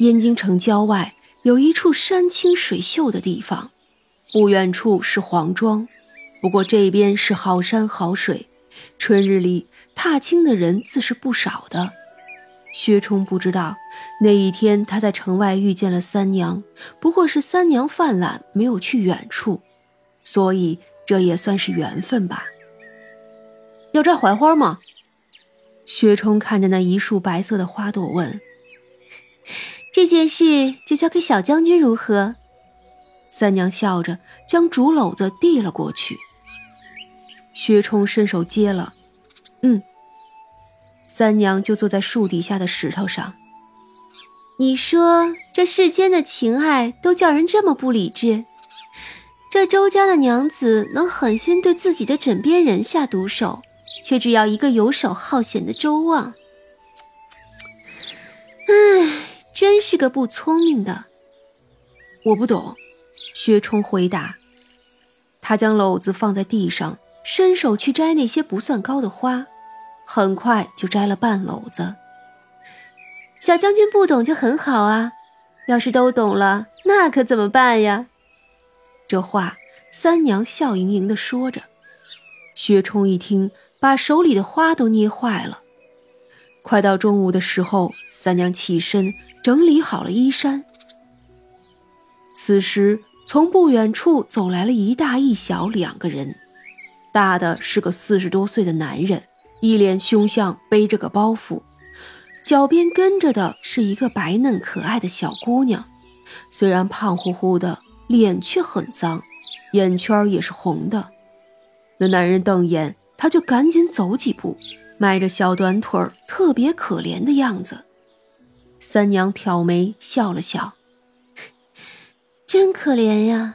燕京城郊外有一处山清水秀的地方，不远处是黄庄，不过这边是好山好水，春日里踏青的人自是不少的。薛冲不知道，那一天他在城外遇见了三娘，不过是三娘犯懒，没有去远处，所以这也算是缘分吧。要摘槐花吗？薛冲看着那一束白色的花朵问：“这件事就交给小将军如何？”三娘笑着将竹篓子递了过去。薛冲伸手接了，嗯。三娘就坐在树底下的石头上。你说这世间的情爱都叫人这么不理智？这周家的娘子能狠心对自己的枕边人下毒手，却只要一个游手好闲的周望。唉，真是个不聪明的。我不懂。薛冲回答。他将篓子放在地上，伸手去摘那些不算高的花。很快就摘了半篓子。小将军不懂就很好啊，要是都懂了，那可怎么办呀？这话三娘笑盈盈的说着。薛冲一听，把手里的花都捏坏了。快到中午的时候，三娘起身整理好了衣衫。此时，从不远处走来了一大一小两个人，大的是个四十多岁的男人。一脸凶相，背着个包袱，脚边跟着的是一个白嫩可爱的小姑娘，虽然胖乎乎的，脸却很脏，眼圈也是红的。那男人瞪眼，他就赶紧走几步，迈着小短腿儿，特别可怜的样子。三娘挑眉笑了笑：“真可怜呀。”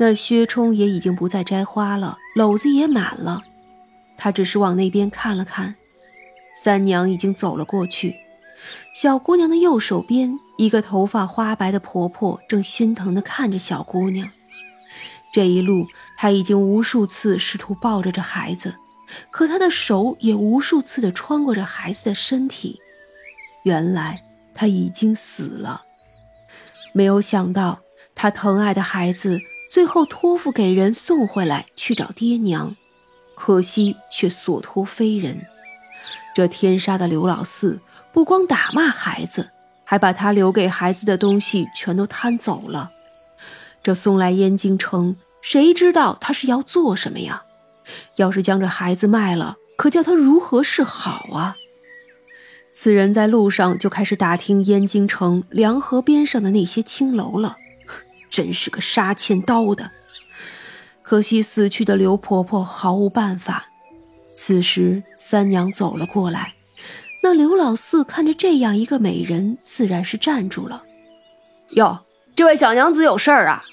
那薛冲也已经不再摘花了，篓子也满了。他只是往那边看了看，三娘已经走了过去。小姑娘的右手边，一个头发花白的婆婆正心疼地看着小姑娘。这一路，她已经无数次试图抱着这孩子，可他的手也无数次地穿过这孩子的身体。原来他已经死了。没有想到，他疼爱的孩子最后托付给人送回来，去找爹娘。可惜却所托非人，这天杀的刘老四不光打骂孩子，还把他留给孩子的东西全都贪走了。这送来燕京城，谁知道他是要做什么呀？要是将这孩子卖了，可叫他如何是好啊？此人在路上就开始打听燕京城梁河边上的那些青楼了，真是个杀千刀的。可惜死去的刘婆婆毫无办法。此时三娘走了过来，那刘老四看着这样一个美人，自然是站住了。哟，这位小娘子有事儿啊？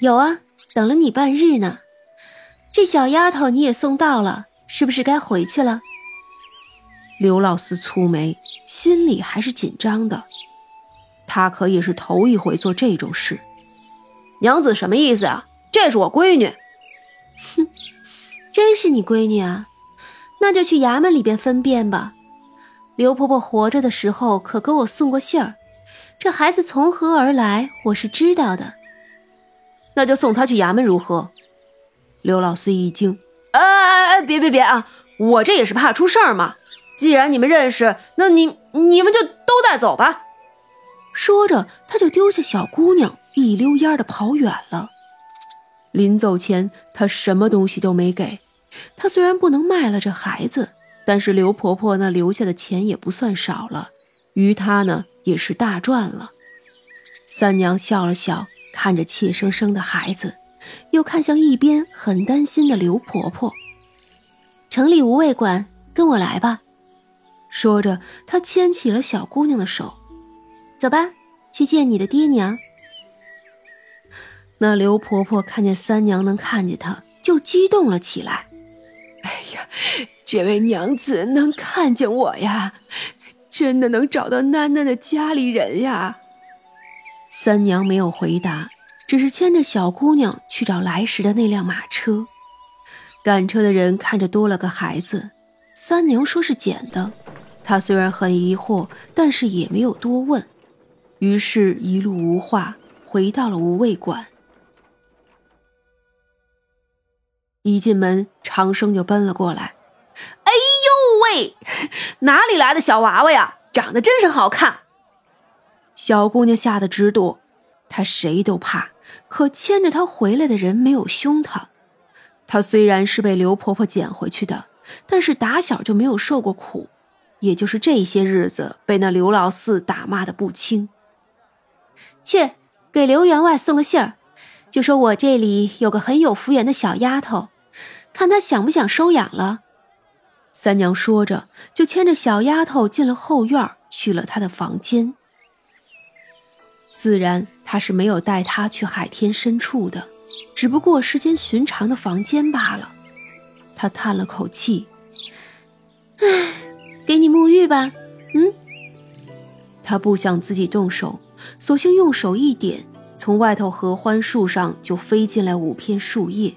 有啊，等了你半日呢。这小丫头你也送到了，是不是该回去了？刘老四蹙眉，心里还是紧张的。他可也是头一回做这种事。娘子什么意思啊？这是我闺女，哼，真是你闺女啊？那就去衙门里边分辨吧。刘婆婆活着的时候可给我送过信儿，这孩子从何而来，我是知道的。那就送她去衙门如何？刘老四一惊，哎哎哎，别别别啊！我这也是怕出事儿嘛。既然你们认识，那你你们就都带走吧。说着，他就丢下小姑娘，一溜烟的跑远了。临走前，他什么东西都没给。他虽然不能卖了这孩子，但是刘婆婆那留下的钱也不算少了，于他呢也是大赚了。三娘笑了笑，看着怯生生的孩子，又看向一边很担心的刘婆婆。城里无卫管，跟我来吧。说着，她牵起了小姑娘的手，走吧，去见你的爹娘。那刘婆婆看见三娘能看见她，就激动了起来。哎呀，这位娘子能看见我呀，真的能找到囡囡的家里人呀。三娘没有回答，只是牵着小姑娘去找来时的那辆马车。赶车的人看着多了个孩子，三娘说是捡的，他虽然很疑惑，但是也没有多问，于是一路无话，回到了无味馆。一进门，长生就奔了过来：“哎呦喂，哪里来的小娃娃呀？长得真是好看！”小姑娘吓得直躲，她谁都怕，可牵着她回来的人没有凶她。她虽然是被刘婆婆捡回去的，但是打小就没有受过苦。也就是这些日子被那刘老四打骂的不轻。去给刘员外送个信儿，就说我这里有个很有福缘的小丫头，看她想不想收养了。三娘说着，就牵着小丫头进了后院，去了她的房间。自然，他是没有带她去海天深处的，只不过是间寻常的房间罢了。她叹了口气，唉。给你沐浴吧，嗯。他不想自己动手，索性用手一点，从外头合欢树上就飞进来五片树叶。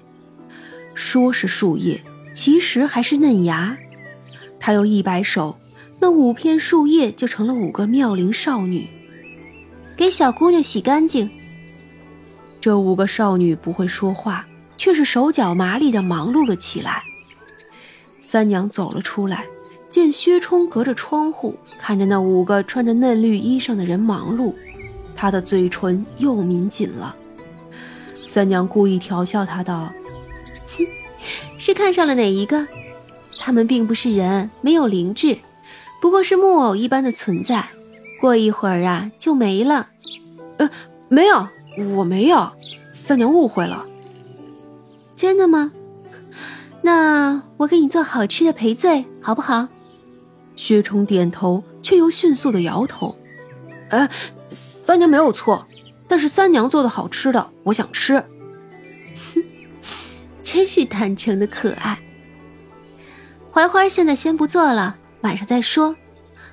说是树叶，其实还是嫩芽。他又一摆手，那五片树叶就成了五个妙龄少女。给小姑娘洗干净。这五个少女不会说话，却是手脚麻利的忙碌了起来。三娘走了出来。见薛冲隔着窗户看着那五个穿着嫩绿衣裳的人忙碌，他的嘴唇又抿紧了。三娘故意调笑他道：“哼，是看上了哪一个？他们并不是人，没有灵智，不过是木偶一般的存在。过一会儿啊，就没了。”“呃，没有，我没有。”三娘误会了。“真的吗？那我给你做好吃的赔罪，好不好？”薛冲点头，却又迅速的摇头。哎，三娘没有错，但是三娘做的好吃的，我想吃。哼，真是坦诚的可爱。槐花现在先不做了，晚上再说。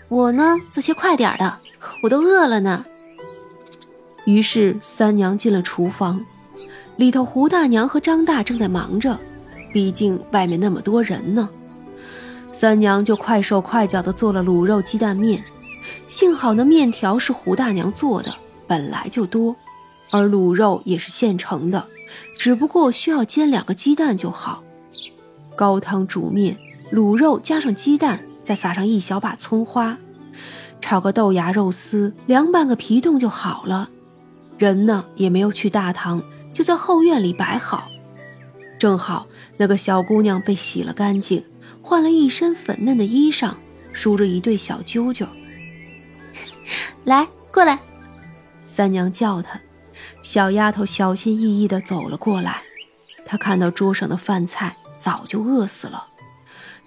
我呢，做些快点的，我都饿了呢。于是三娘进了厨房，里头胡大娘和张大正在忙着，毕竟外面那么多人呢。三娘就快手快脚地做了卤肉鸡蛋面，幸好那面条是胡大娘做的，本来就多，而卤肉也是现成的，只不过需要煎两个鸡蛋就好。高汤煮面，卤肉加上鸡蛋，再撒上一小把葱花，炒个豆芽肉丝，凉拌个皮冻就好了。人呢也没有去大堂，就在后院里摆好。正好那个小姑娘被洗了干净。换了一身粉嫩的衣裳，梳着一对小揪揪。来，过来。三娘叫她，小丫头小心翼翼地走了过来。她看到桌上的饭菜，早就饿死了。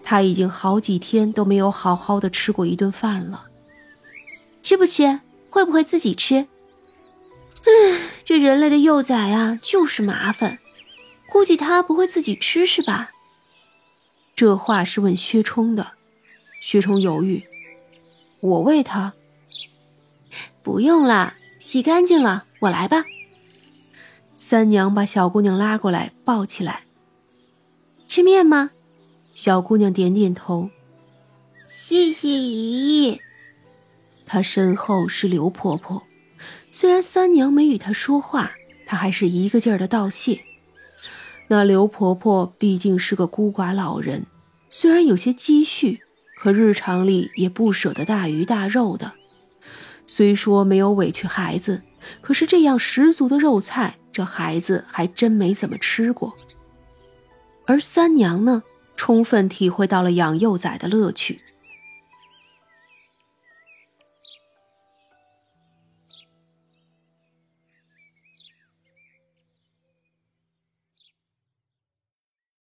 他已经好几天都没有好好的吃过一顿饭了。吃不吃？会不会自己吃？唉，这人类的幼崽啊，就是麻烦。估计他不会自己吃，是吧？这话是问薛冲的，薛冲犹豫：“我喂他，不用了，洗干净了，我来吧。”三娘把小姑娘拉过来，抱起来。吃面吗？小姑娘点点头。谢谢姨。她身后是刘婆婆，虽然三娘没与她说话，她还是一个劲儿的道谢。那刘婆婆毕竟是个孤寡老人，虽然有些积蓄，可日常里也不舍得大鱼大肉的。虽说没有委屈孩子，可是这样十足的肉菜，这孩子还真没怎么吃过。而三娘呢，充分体会到了养幼崽的乐趣，